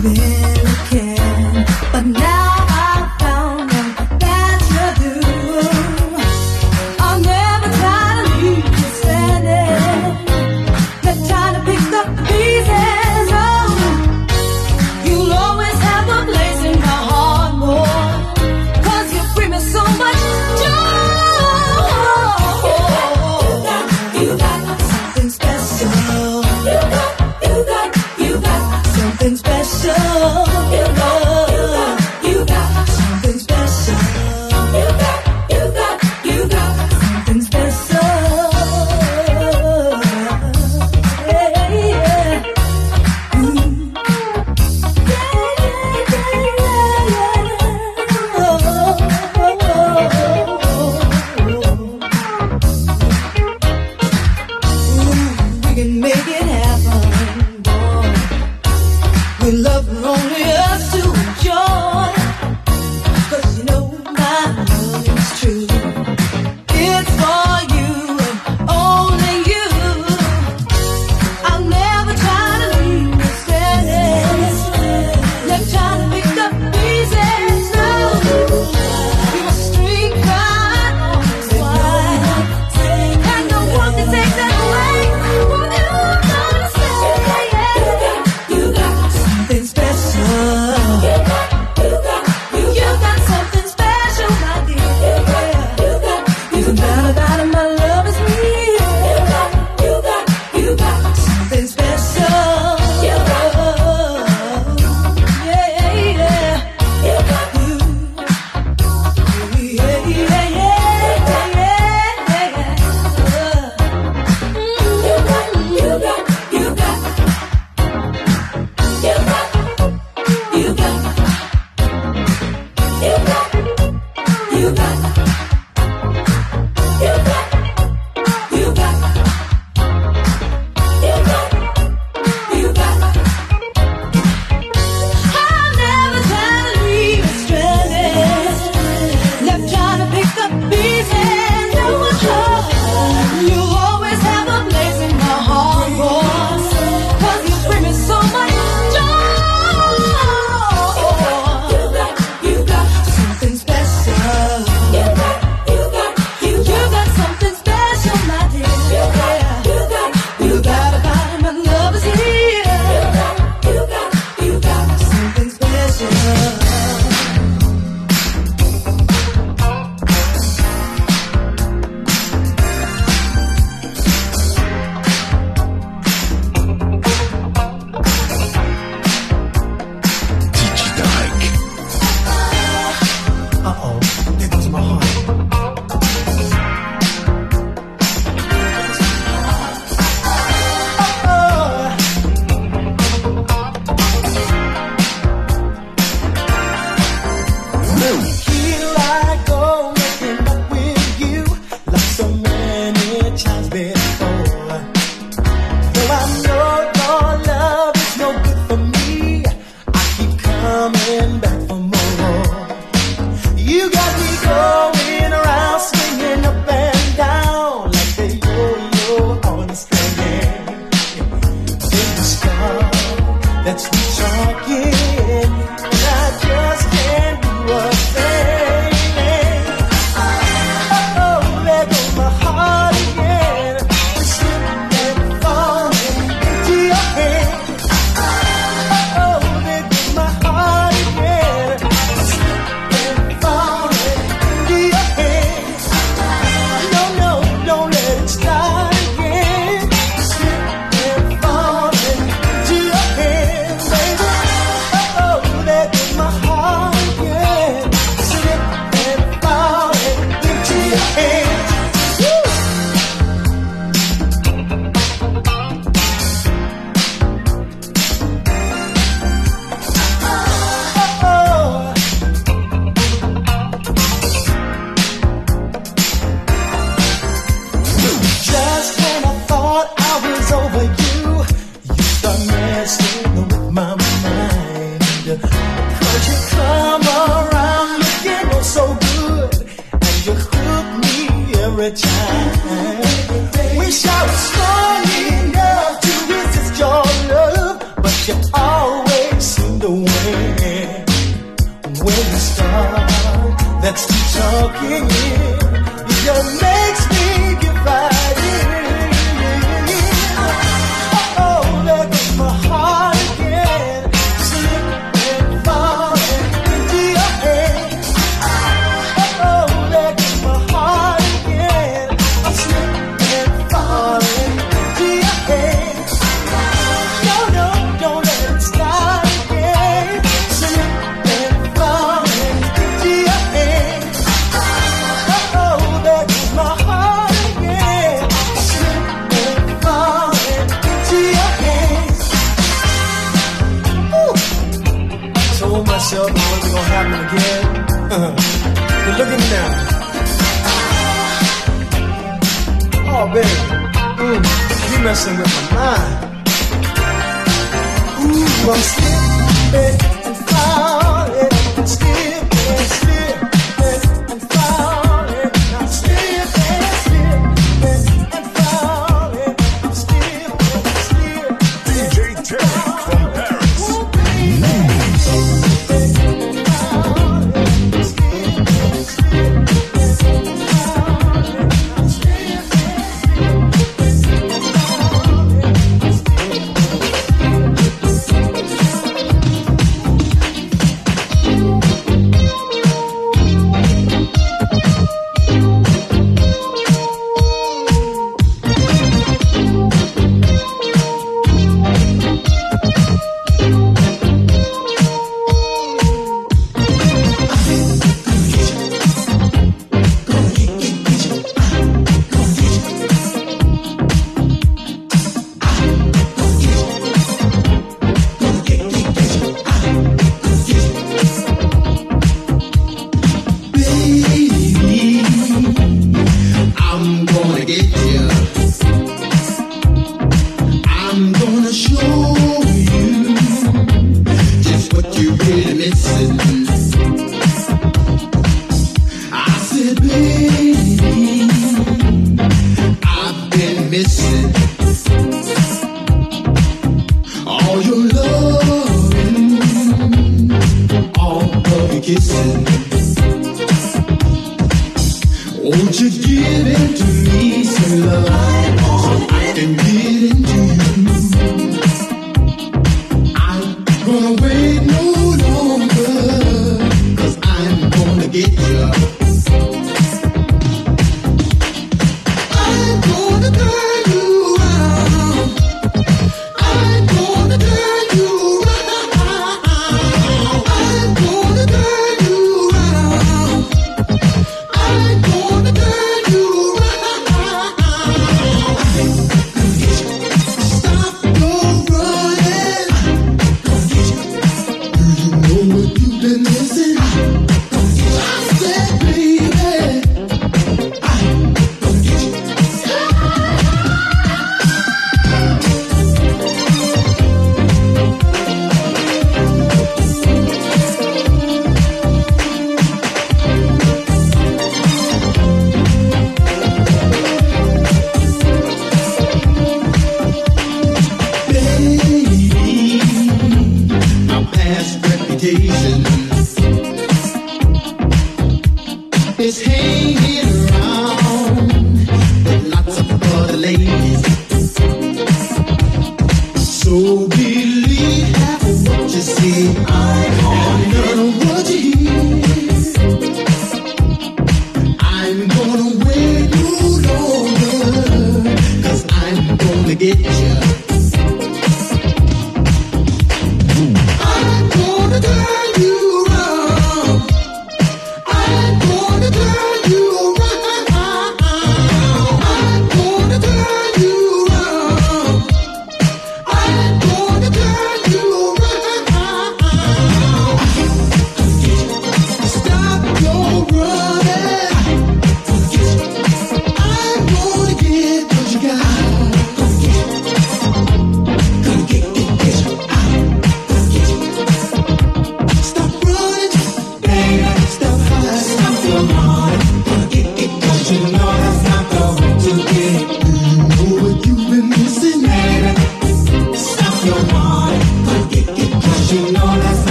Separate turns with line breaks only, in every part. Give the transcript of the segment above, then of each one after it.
something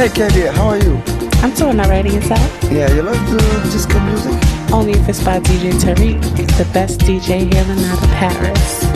Hey Candy, how are you?
I'm doing alright yourself?
Yeah, you love to disco music?
Only if it's by DJ Tarek, the best DJ hailing out of Paris.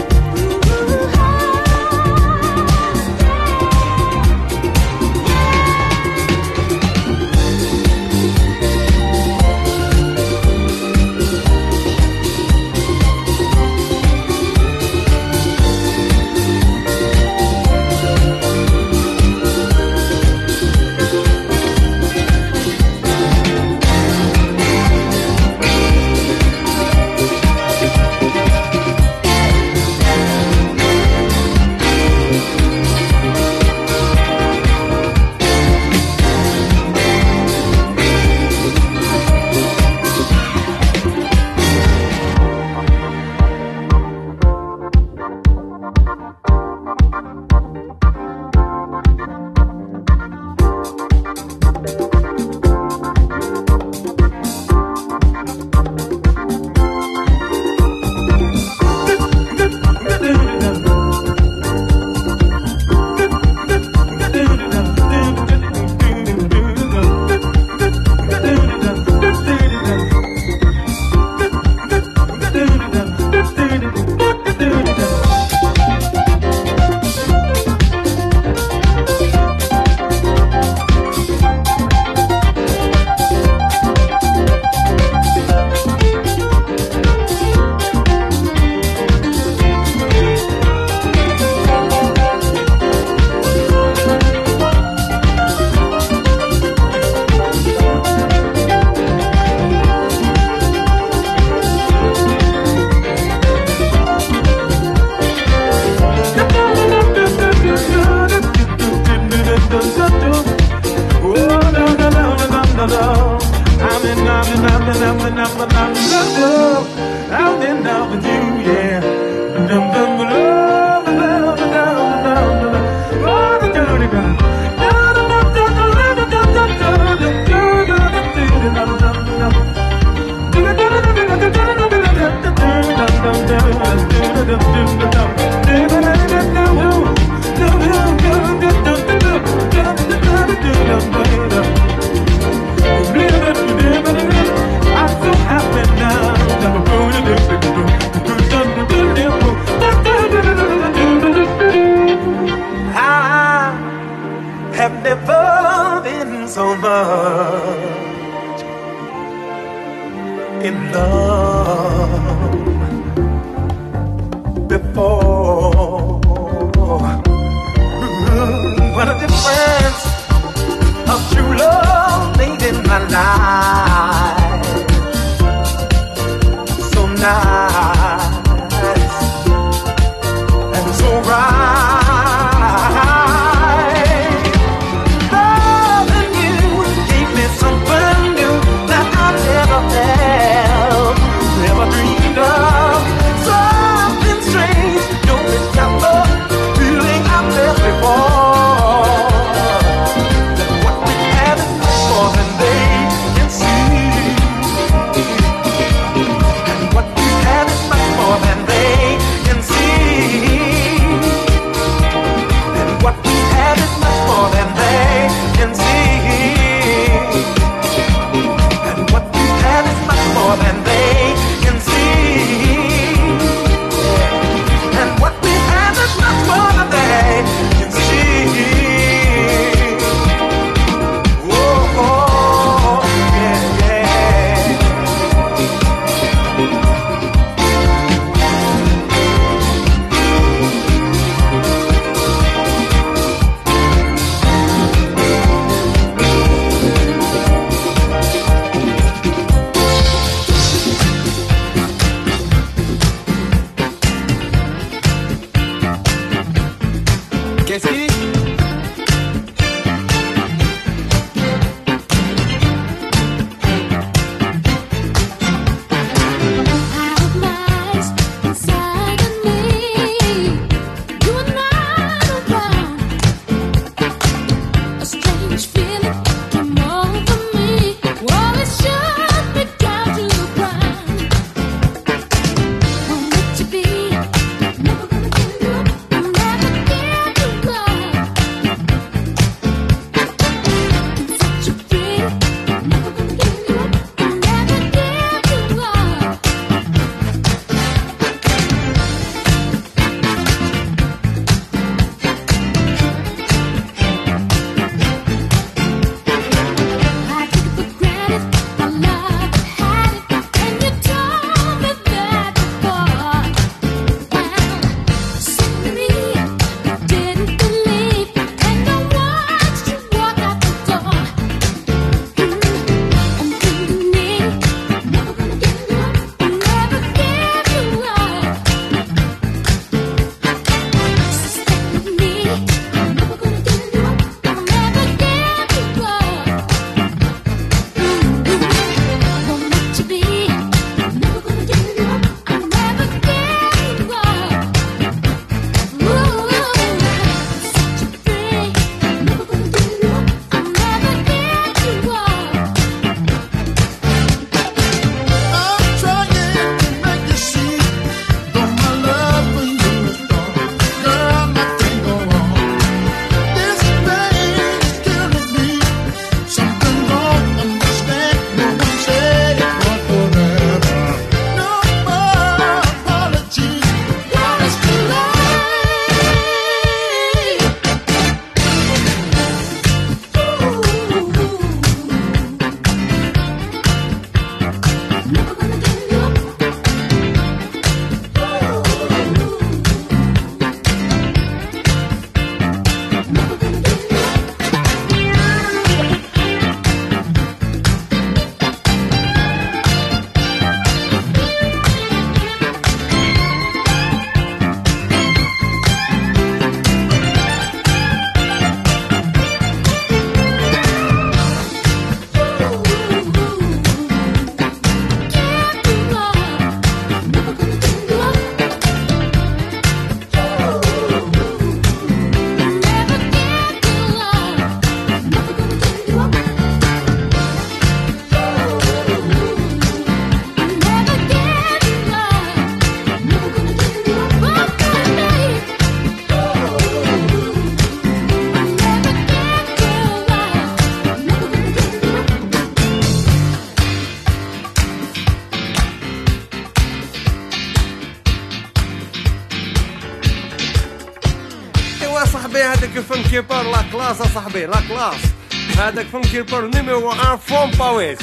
كلاس صاحبي لا كلاس هذاك فنكي بور نيميرو ان فون
باريس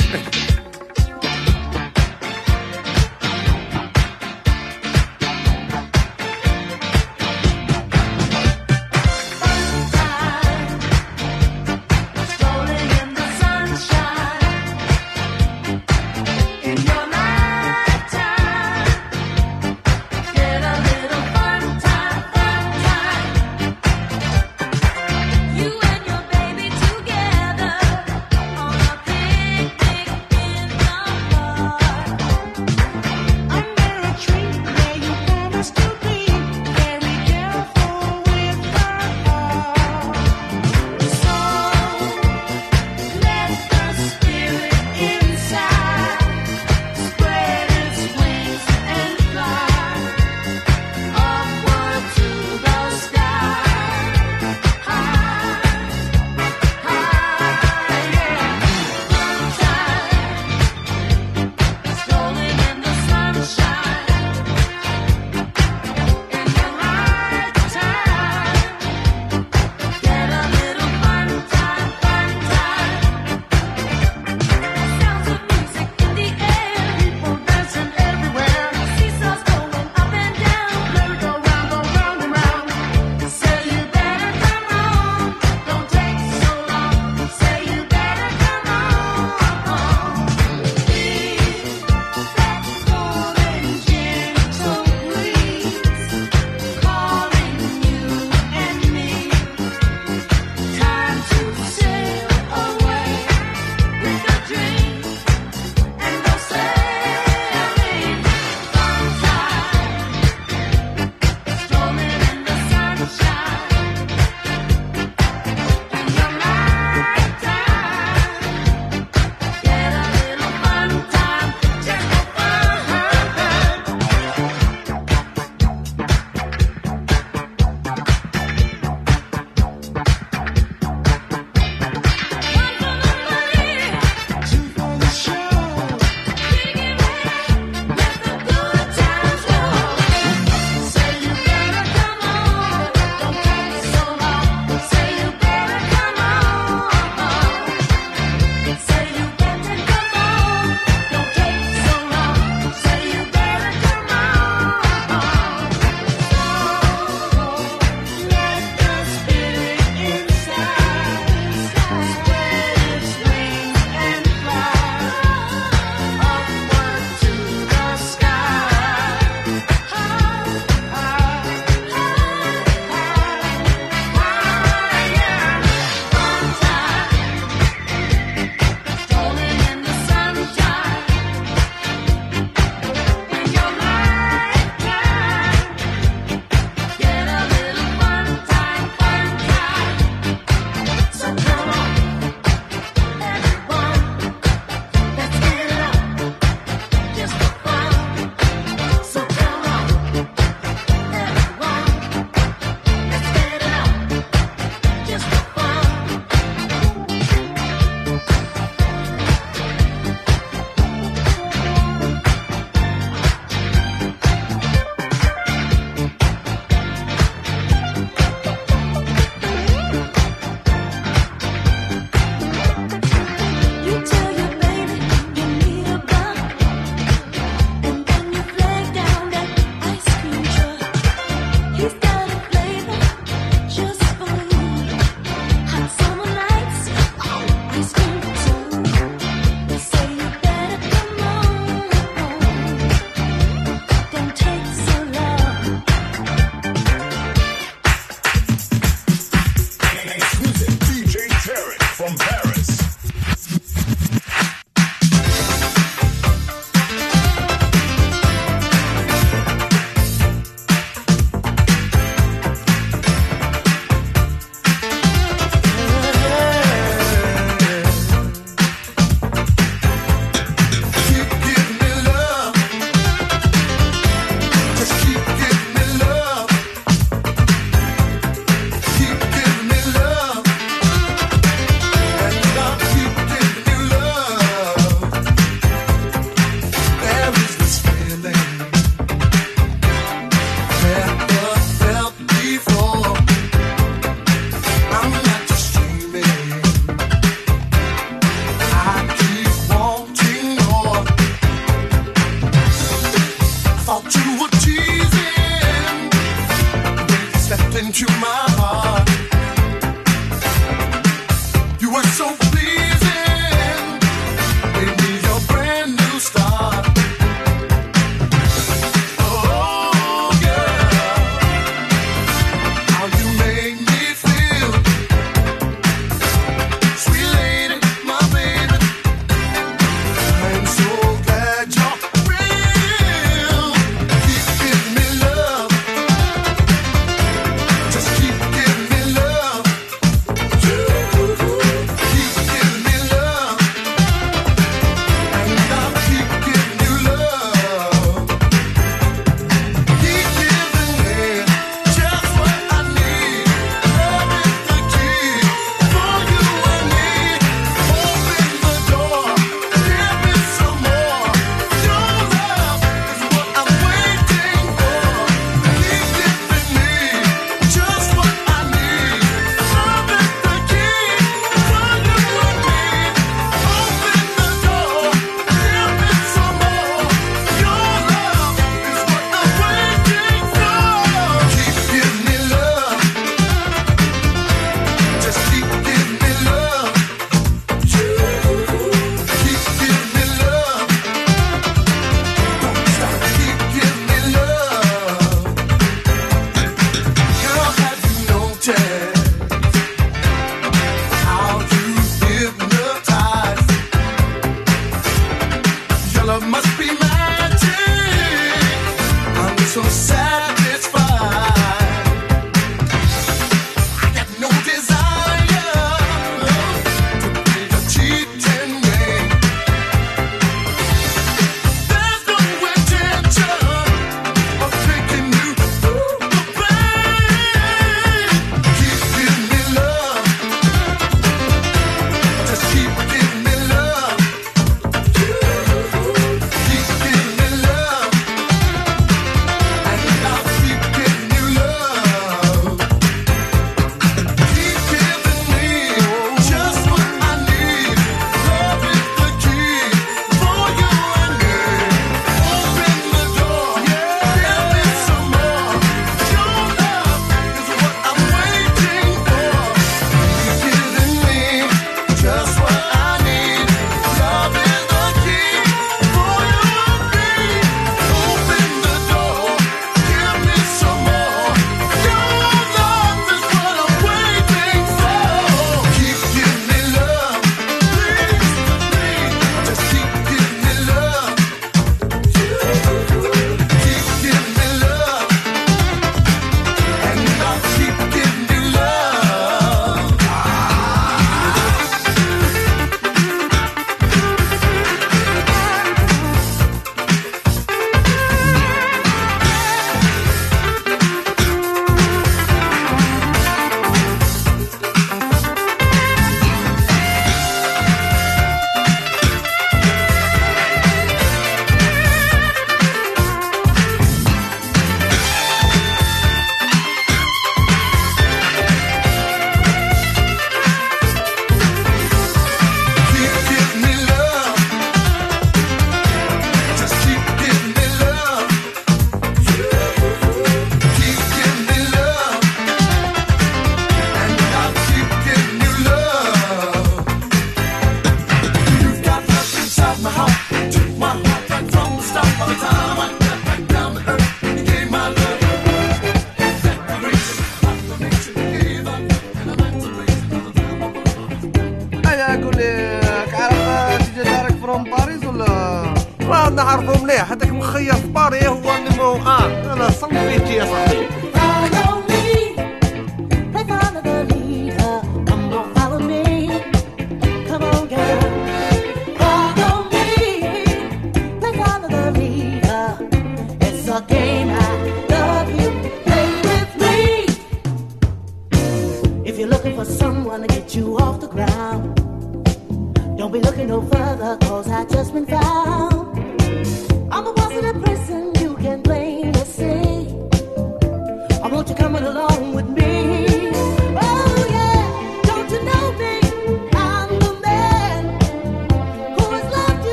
along with me.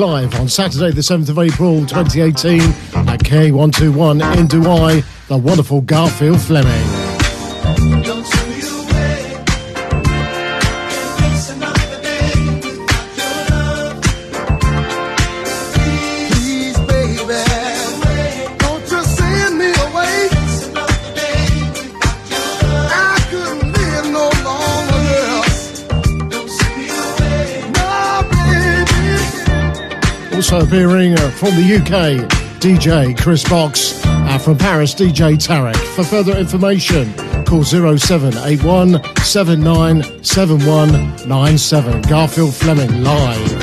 Live on Saturday, the 7th of April 2018 at K121 in Dubai, the wonderful Garfield Fleming. Appearing uh, from the UK, DJ Chris Box, and from Paris, DJ Tarek. For further information, call 0781 797197. Garfield Fleming live.